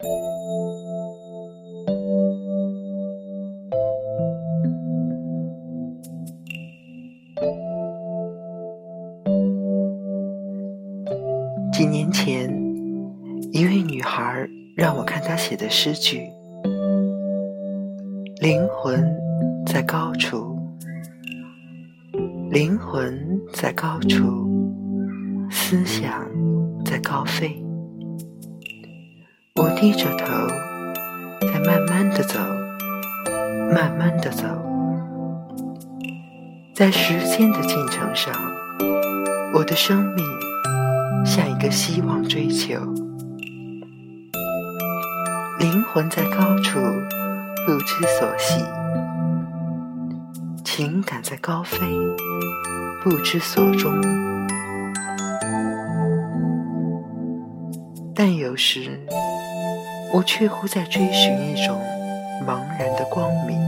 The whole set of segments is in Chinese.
几年前，一位女孩让我看她写的诗句：“灵魂在高处，灵魂在高处，思想在高飞。”我低着头，在慢慢的走，慢慢的走，在时间的进程上，我的生命。像一个希望追求，灵魂在高处不知所系，情感在高飞不知所终。但有时，我却乎在追寻一种茫然的光明，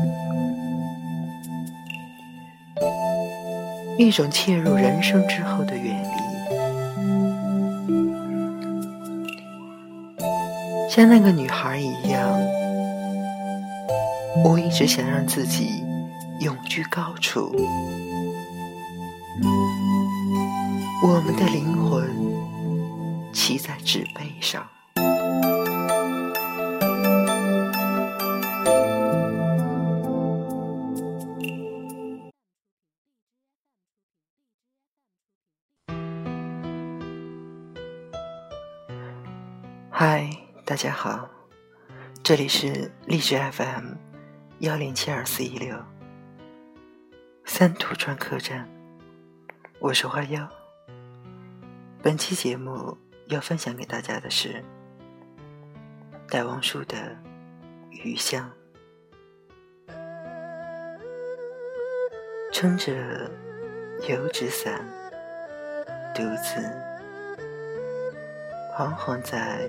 一种切入人生之后的远离。像那个女孩一样，我一直想让自己永居高处。我们的灵魂骑在纸背上。嗨。大家好，这里是励志 FM 幺零七二四一六三途川客栈，我是花妖。本期节目要分享给大家的是戴望舒的《余香》，撑着油纸伞，独自彷徨在。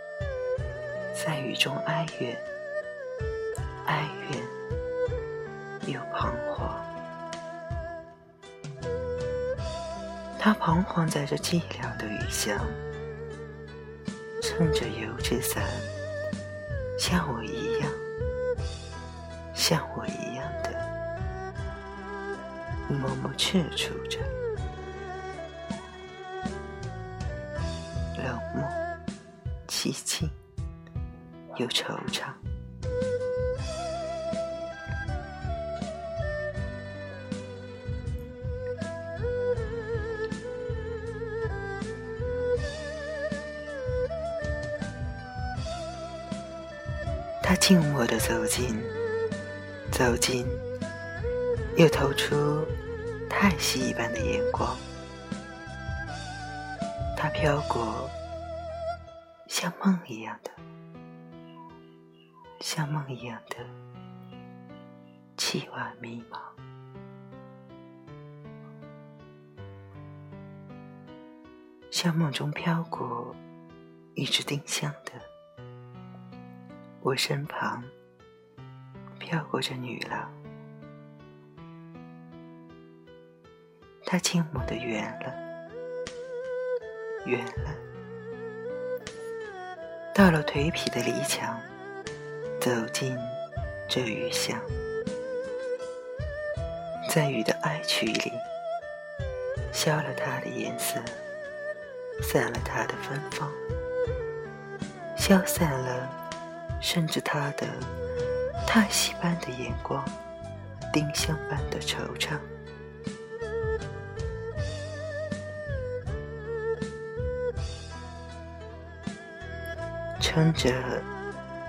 在雨中哀怨，哀怨又彷徨。他彷徨在这寂寥的雨巷，撑着油纸伞，像我一样，像我一样的默默踟蹰着，冷漠凄清。又惆怅，他静默的走近，走近，又投出叹息一般的眼光。他飘过，像梦一样的。像梦一样的凄婉迷茫，像梦中飘过一只丁香的，我身旁飘过这女郎，她静默的远了，远了，到了颓圮的篱墙。走进这雨巷，在雨的哀曲里，消了它的颜色，散了它的芬芳，消散了，甚至它的叹息般的眼光，丁香般的惆怅，撑着。